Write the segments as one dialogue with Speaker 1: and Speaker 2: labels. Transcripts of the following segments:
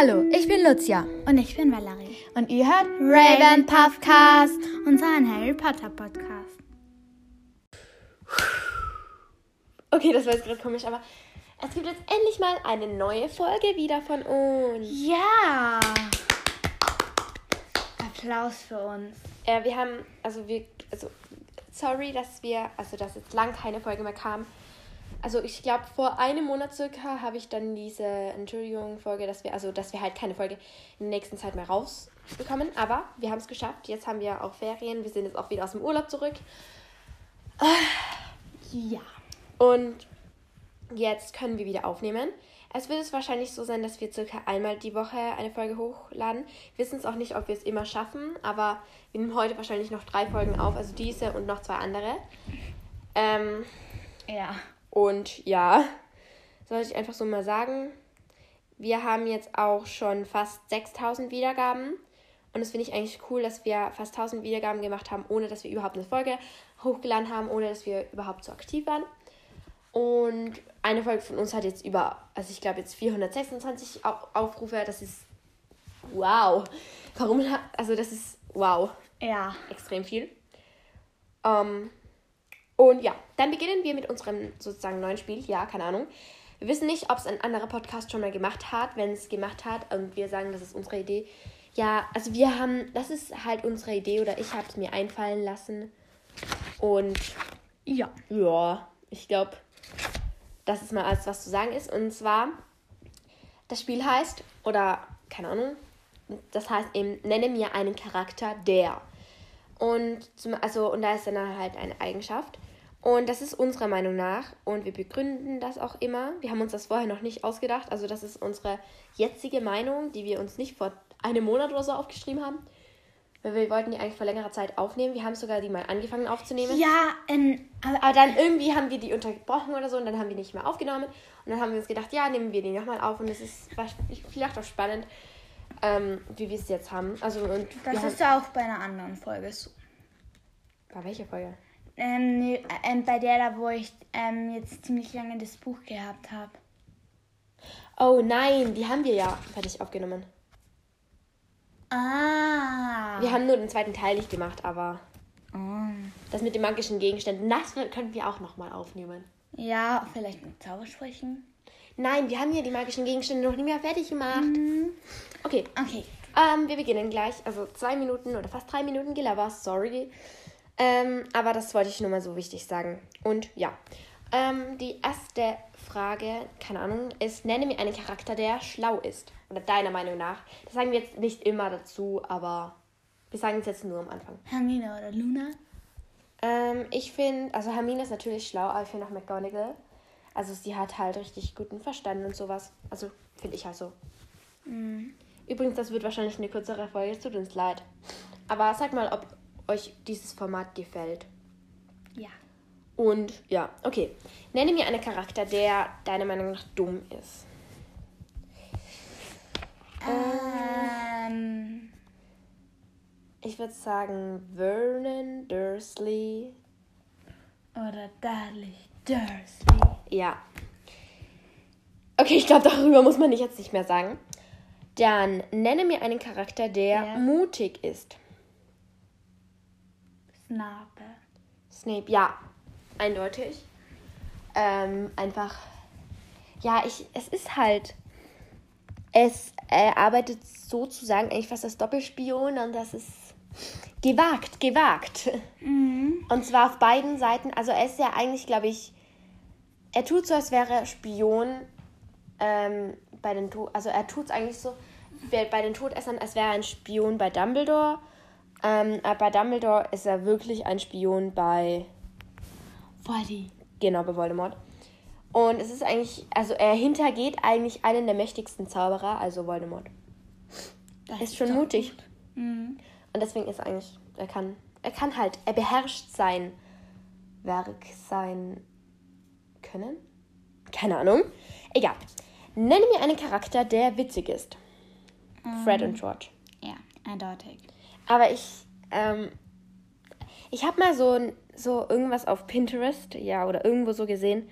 Speaker 1: Hallo, ich bin Lucia.
Speaker 2: Und ich bin Valerie.
Speaker 1: Und ihr hört Raven Puffcast.
Speaker 2: Unseren Harry Potter Podcast.
Speaker 3: Okay, das war jetzt gerade komisch, aber es gibt jetzt endlich mal eine neue Folge wieder von uns.
Speaker 2: Ja! Applaus für uns.
Speaker 3: Äh, wir haben, also wir, also sorry, dass wir, also dass jetzt lang keine Folge mehr kam. Also ich glaube, vor einem Monat circa habe ich dann diese Entschuldigung-Folge, dass wir, also dass wir halt keine Folge in der nächsten Zeit mehr rausbekommen. Aber wir haben es geschafft. Jetzt haben wir auch Ferien. Wir sind jetzt auch wieder aus dem Urlaub zurück.
Speaker 2: Ja.
Speaker 3: Und jetzt können wir wieder aufnehmen. Es wird es wahrscheinlich so sein, dass wir circa einmal die Woche eine Folge hochladen. Wir wissen es auch nicht, ob wir es immer schaffen, aber wir nehmen heute wahrscheinlich noch drei Folgen auf, also diese und noch zwei andere. Ähm,
Speaker 2: Ja.
Speaker 3: Und ja, soll ich einfach so mal sagen, wir haben jetzt auch schon fast 6000 Wiedergaben. Und das finde ich eigentlich cool, dass wir fast 1000 Wiedergaben gemacht haben, ohne dass wir überhaupt eine Folge hochgeladen haben, ohne dass wir überhaupt so aktiv waren. Und eine Folge von uns hat jetzt über, also ich glaube jetzt 426 Au- Aufrufe. Das ist wow. Warum? Also das ist wow
Speaker 2: Ja.
Speaker 3: extrem viel. Ähm, und ja, dann beginnen wir mit unserem sozusagen neuen Spiel. Ja, keine Ahnung. Wir wissen nicht, ob es ein anderer Podcast schon mal gemacht hat. Wenn es gemacht hat und wir sagen, das ist unsere Idee. Ja, also wir haben, das ist halt unsere Idee oder ich habe es mir einfallen lassen. Und
Speaker 2: Ja.
Speaker 3: ja, ich glaube, das ist mal alles, was zu sagen ist. Und zwar, das Spiel heißt, oder keine Ahnung, das heißt eben, nenne mir einen Charakter, der. Und, zum, also, und da ist dann halt eine Eigenschaft. Und das ist unserer Meinung nach. Und wir begründen das auch immer. Wir haben uns das vorher noch nicht ausgedacht. Also das ist unsere jetzige Meinung, die wir uns nicht vor einem Monat oder so aufgeschrieben haben. Weil wir wollten die eigentlich vor längerer Zeit aufnehmen. Wir haben sogar die mal angefangen aufzunehmen.
Speaker 2: Ja, ähm, aber
Speaker 3: Aber dann irgendwie haben wir die unterbrochen oder so und dann haben wir nicht mehr aufgenommen. Und dann haben wir uns gedacht, ja, nehmen wir die nochmal auf. Und es ist vielleicht auch spannend, ähm, wie wir es jetzt haben. Also, und
Speaker 2: das ist auch bei einer anderen Folge so.
Speaker 3: bei welcher Folge?
Speaker 2: Ähm, ähm, bei der da, wo ich ähm, jetzt ziemlich lange das Buch gehabt habe.
Speaker 3: Oh nein, die haben wir ja fertig aufgenommen.
Speaker 2: Ah.
Speaker 3: Wir haben nur den zweiten Teil nicht gemacht, aber
Speaker 2: Oh.
Speaker 3: das mit den magischen Gegenständen, das können wir auch nochmal aufnehmen.
Speaker 2: Ja, vielleicht mit Zaubersprechen.
Speaker 3: Nein, wir haben ja die magischen Gegenstände noch nicht mehr fertig gemacht. Okay,
Speaker 2: Okay.
Speaker 3: Ähm, wir beginnen gleich. Also zwei Minuten oder fast drei Minuten Gelaber, sorry. Ähm, aber das wollte ich nur mal so wichtig sagen. Und ja. Ähm, die erste Frage, keine Ahnung, ist, nenne mir einen Charakter, der schlau ist. Oder deiner Meinung nach. Das sagen wir jetzt nicht immer dazu, aber wir sagen es jetzt nur am Anfang.
Speaker 2: Hermine oder Luna?
Speaker 3: Ähm, ich finde, also Hermine ist natürlich schlau, aber ich finde auch McGonagall. Also sie hat halt richtig guten Verstand und sowas. Also finde ich halt so. Übrigens, das wird wahrscheinlich eine kürzere Folge, tut uns leid. Aber sag mal, ob euch dieses Format gefällt.
Speaker 2: Ja.
Speaker 3: Und ja, okay. Nenne mir einen Charakter, der deiner Meinung nach dumm ist.
Speaker 2: Ähm.
Speaker 3: Ich würde sagen Vernon Dursley.
Speaker 2: Oder Dudley Dursley.
Speaker 3: Ja. Okay, ich glaube, darüber muss man nicht jetzt nicht mehr sagen. Dann nenne mir einen Charakter, der
Speaker 2: Ja.
Speaker 3: mutig ist.
Speaker 2: Snape.
Speaker 3: Snape, ja, eindeutig. Ähm, einfach, ja, ich, es ist halt, es er arbeitet sozusagen eigentlich fast als Doppelspion und das ist gewagt, gewagt. Und zwar auf beiden Seiten. Also er ist ja eigentlich, glaube ich, er tut so, als wäre er Spion ähm, bei den, To- also er tut es eigentlich so bei bei den Todessern, als wäre er ein Spion bei Dumbledore. Ähm, aber bei Dumbledore ist er wirklich ein Spion bei
Speaker 2: Voldy.
Speaker 3: Genau, bei Voldemort. Und es ist eigentlich, also er hintergeht eigentlich einen der mächtigsten Zauberer, also Voldemort.
Speaker 2: Das
Speaker 3: Ist schon mutig.
Speaker 2: Mhm.
Speaker 3: Und deswegen ist er eigentlich, er kann, er kann halt, er beherrscht sein Werk, sein Können. Keine Ahnung. Egal. Nenne mir einen Charakter, der witzig ist. Fred und George.
Speaker 2: Ja, eindeutig.
Speaker 3: Aber ich, ähm, ich habe mal so, so irgendwas auf Pinterest, ja, oder irgendwo so gesehen,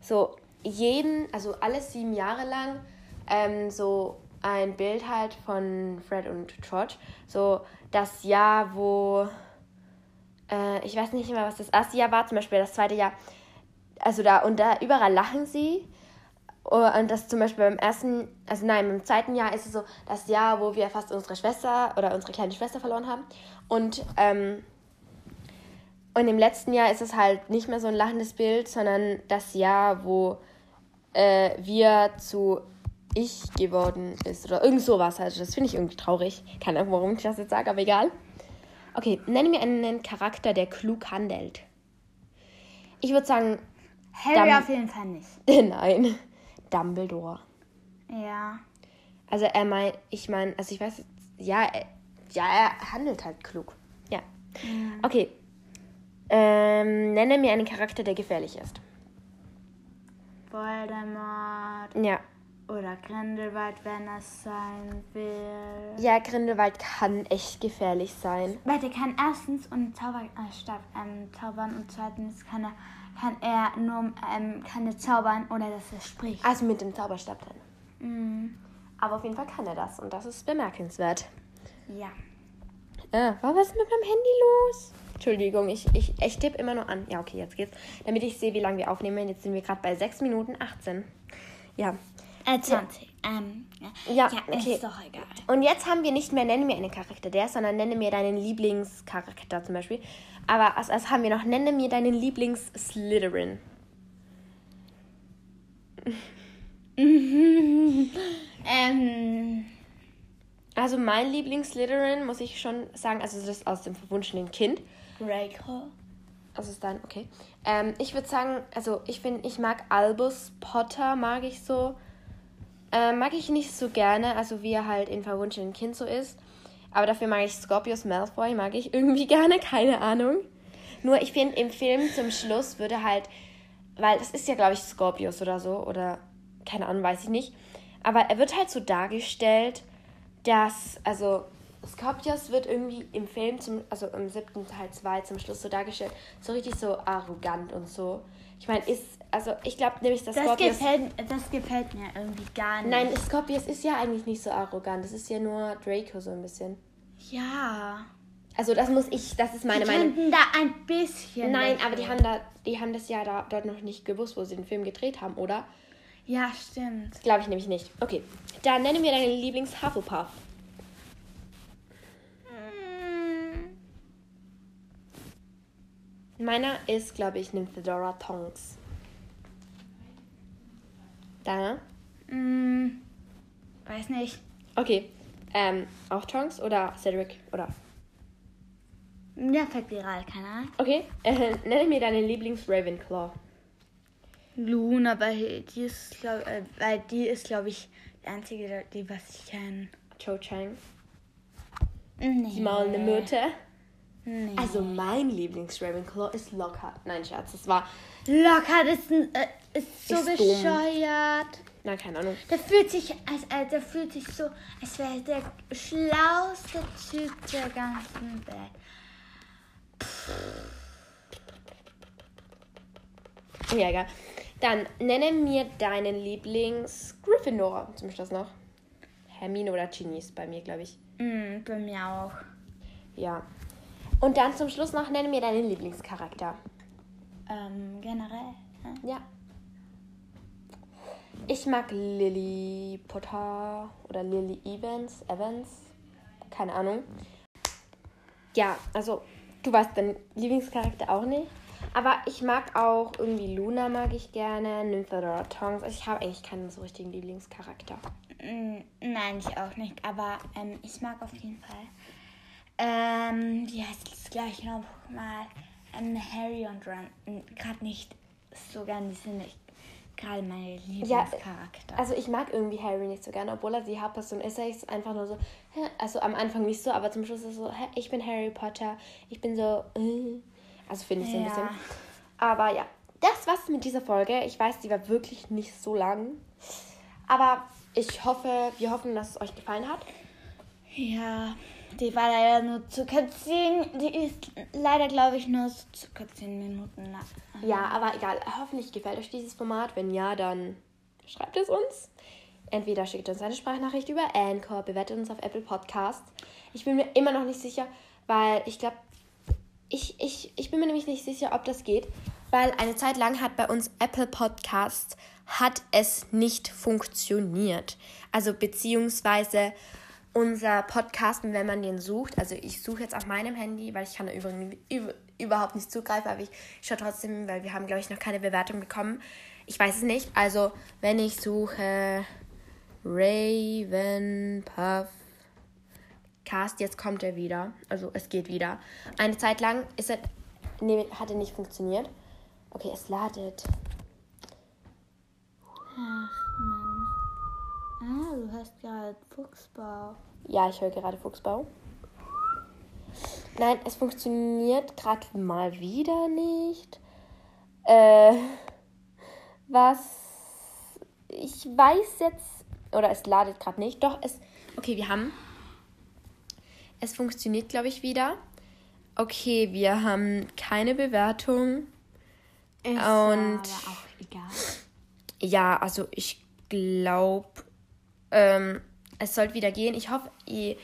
Speaker 3: so jeden, also alle sieben Jahre lang, ähm, so ein Bild halt von Fred und George. So das Jahr, wo äh, ich weiß nicht mehr, was das erste Jahr war, zum Beispiel das zweite Jahr. Also da und da überall lachen sie. Und das zum Beispiel beim ersten, also nein, beim zweiten Jahr ist es so das Jahr, wo wir fast unsere Schwester oder unsere kleine Schwester verloren haben. Und, ähm, und im letzten Jahr ist es halt nicht mehr so ein lachendes Bild, sondern das Jahr, wo äh, wir zu ich geworden ist oder irgend sowas. Also das finde ich irgendwie traurig. Keine Ahnung, warum ich das jetzt sage, aber egal. Okay, nenne mir einen Charakter, der klug handelt. Ich würde sagen,
Speaker 2: Harry auf jeden Fall nicht.
Speaker 3: nein, Dumbledore.
Speaker 2: Ja.
Speaker 3: Also er meint, ich meine, also ich weiß, ja, er, ja, er handelt halt klug. Ja. Okay. Ähm, nenne mir einen Charakter, der gefährlich ist.
Speaker 2: Voldemort
Speaker 3: Ja.
Speaker 2: oder Grindelwald, wenn es sein will.
Speaker 3: Ja, Grindelwald kann echt gefährlich sein.
Speaker 2: Weil der kann erstens und Zauber, äh, Stab, ähm, zaubern und zweitens kann er, kann er nur ähm, kann er zaubern oder dass er spricht.
Speaker 3: Also mit dem Zauberstab dann.
Speaker 2: Mhm.
Speaker 3: Aber auf jeden Fall kann er das und das ist bemerkenswert.
Speaker 2: Ja.
Speaker 3: Ah, war was mit meinem Handy los? Entschuldigung, ich, ich, ich tippe immer nur an. Ja, okay, jetzt geht's. Damit ich sehe, wie lange wir aufnehmen. Jetzt sind wir gerade bei 6 Minuten 18. Ja.
Speaker 2: Äh, 20. Ähm, ja,
Speaker 3: Ja,
Speaker 2: ja
Speaker 3: okay.
Speaker 2: ist doch egal.
Speaker 3: Und jetzt haben wir nicht mehr, nenne mir einen Charakter der, sondern nenne mir deinen Lieblingscharakter zum Beispiel. Aber als erstes haben wir noch, nenne mir deinen Lieblings-Slytherin.
Speaker 2: Ähm,
Speaker 3: Also mein Lieblings-Slytherin, muss ich schon sagen, also das ist aus dem verwunschenen Kind.
Speaker 2: Draco.
Speaker 3: Also ist dann, okay. Ähm, ich würde sagen, also ich finde, ich mag Albus Potter, mag ich so. Ähm, mag ich nicht so gerne, also wie er halt in Verwunschenen Kind so ist. Aber dafür mag ich Scorpius Malfoy, mag ich irgendwie gerne, keine Ahnung. Nur ich finde, im Film zum Schluss würde halt, weil das ist ja, glaube ich, Scorpius oder so, oder keine Ahnung, weiß ich nicht. Aber er wird halt so dargestellt, dass, also Scorpius wird irgendwie im Film, zum, also im siebten Teil 2 zum Schluss so dargestellt, so richtig so arrogant und so. Ich meine, ist, also ich glaube nämlich, dass
Speaker 2: Das
Speaker 3: Scorpius...
Speaker 2: gefällt, das gefällt mir irgendwie gar nicht.
Speaker 3: Nein, Scorpius ist ja eigentlich nicht so arrogant. Das ist ja nur Draco so ein bisschen.
Speaker 2: Ja.
Speaker 3: Also das muss ich, das ist meine
Speaker 2: Die
Speaker 3: Meinung.
Speaker 2: könnten da ein bisschen.
Speaker 3: Nein, aber die haben da, die haben das ja da dort noch nicht gewusst, wo sie den Film gedreht haben, oder?
Speaker 2: Ja, stimmt.
Speaker 3: Glaube ich nämlich nicht. Okay, dann nenne mir deinen Lieblings-Hufflepuff. Meiner ist, glaube ich, Nymphedora Tonks. Deiner?
Speaker 2: Hm. Weiß nicht.
Speaker 3: Okay. Ähm, auch Tonks oder Cedric? Oder?
Speaker 2: Mir fällt gerade keiner ein.
Speaker 3: Okay. Äh, nenne mir deinen Lieblings-Ravenclaw.
Speaker 2: Luna, weil die ist, glaube äh, weil die ist, glaube ich, die einzige, die was ich kenne.
Speaker 3: Cho Chang.
Speaker 2: Nee.
Speaker 3: Die maulende Myrte.
Speaker 2: Nee.
Speaker 3: Also mein Lieblings-Ravenclaw ist Lockhart. Nein, Scherz, das war...
Speaker 2: Lockhart ist, ein, äh, ist so
Speaker 3: Ist dumm.
Speaker 2: bescheuert.
Speaker 3: Na, keine Ahnung.
Speaker 2: Der fühlt sich, als, äh, der fühlt sich so, als wäre er der schlauste Typ der ganzen Welt.
Speaker 3: Ja, egal. Dann nenne mir deinen Lieblings-Gryffindor. Zum Schluss noch. Hermine oder Ginny ist bei mir, glaube ich.
Speaker 2: Mm, bei mir auch.
Speaker 3: Ja. Und dann zum Schluss noch nenne mir deinen Lieblingscharakter.
Speaker 2: Ähm, generell. ne?
Speaker 3: Ja. Ich mag Lily Potter oder Lily Evans. Evans. Keine Ahnung. Ja, also du weißt deinen Lieblingscharakter auch nicht. Aber ich mag auch irgendwie Luna mag ich gerne, Nymphadora Tongs. Also ich habe eigentlich keinen so richtigen Lieblingscharakter.
Speaker 2: Mm, nein, ich auch nicht. Aber ähm, ich mag auf jeden Fall. Ähm, wie heißt das gleich noch mal? Ähm, Harry und Ron. Gerade nicht so gern, die sind nicht gerade meine Lieblingscharakter.
Speaker 3: Also ich mag irgendwie Harry nicht so gerne, obwohl er die Hauptperson ist. Er ist einfach nur so, also am Anfang nicht so, aber zum Schluss ist er so, ich bin Harry Potter. Ich bin so, äh. also finde ich so ein
Speaker 2: Ja.
Speaker 3: bisschen. Aber ja, das war's mit dieser Folge. Ich weiß, die war wirklich nicht so lang. Aber ich hoffe, wir hoffen, dass es euch gefallen hat.
Speaker 2: Ja, die war leider nur circa 10. Die ist leider, glaube ich, nur so circa 10 Minuten lang.
Speaker 3: Ja, aber egal. Hoffentlich gefällt euch dieses Format. Wenn ja, dann schreibt es uns. Entweder schickt uns eine Sprachnachricht über Anchor, bewertet uns auf Apple Podcasts. Ich bin mir immer noch nicht sicher, weil ich glaube, ich, ich, ich bin mir nämlich nicht sicher, ob das geht, weil eine Zeit lang hat bei uns Apple Podcasts hat es nicht funktioniert. Also beziehungsweise unser Podcast, wenn man den sucht, also ich suche jetzt auf meinem Handy, weil ich kann da übrigens überhaupt nicht zugreifen, aber ich schaue trotzdem, weil wir haben, glaube ich, noch keine Bewertung bekommen. Ich weiß es nicht. Also, wenn ich suche Raven Puff Cast, jetzt kommt er wieder. Also, es geht wieder. Eine Zeit lang ist er, nee, hat er nicht funktioniert. Okay, es ladet.
Speaker 2: Ach. Ah, du hast gerade Fuchsbau.
Speaker 3: Ja, ich höre gerade Fuchsbau. Nein, es funktioniert gerade mal wieder nicht. Äh, was ich weiß jetzt, oder es ladet gerade nicht. Doch, es. Okay, wir haben. Es funktioniert, glaube ich, wieder. Okay, wir haben keine Bewertung.
Speaker 2: Ist
Speaker 3: Und-
Speaker 2: aber auch egal.
Speaker 3: Ja, also ich glaube, ähm, es sollte wieder gehen. Ich hoffe, ihr,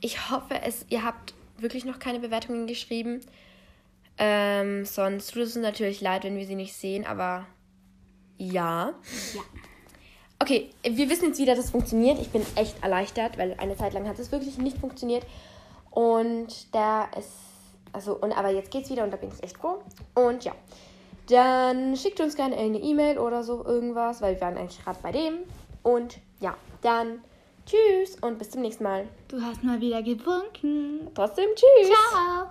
Speaker 3: ich hoffe, es, ihr habt wirklich noch keine Bewertungen geschrieben. Ähm, sonst tut es uns natürlich leid, wenn wir sie nicht sehen, aber ja.
Speaker 2: Ja.
Speaker 3: Okay, wir wissen jetzt wieder, dass es funktioniert. Ich bin echt erleichtert, weil eine Zeit lang hat es wirklich nicht funktioniert. Und da ist, also, und aber jetzt geht's wieder und da bin ich echt froh. Und ja, dann schickt uns gerne eine E-Mail oder so irgendwas, weil wir waren eigentlich gerade bei dem. Und ja, dann tschüss und bis zum nächsten Mal.
Speaker 2: Du hast mal wieder gewunken.
Speaker 3: Trotzdem tschüss.
Speaker 2: Ciao.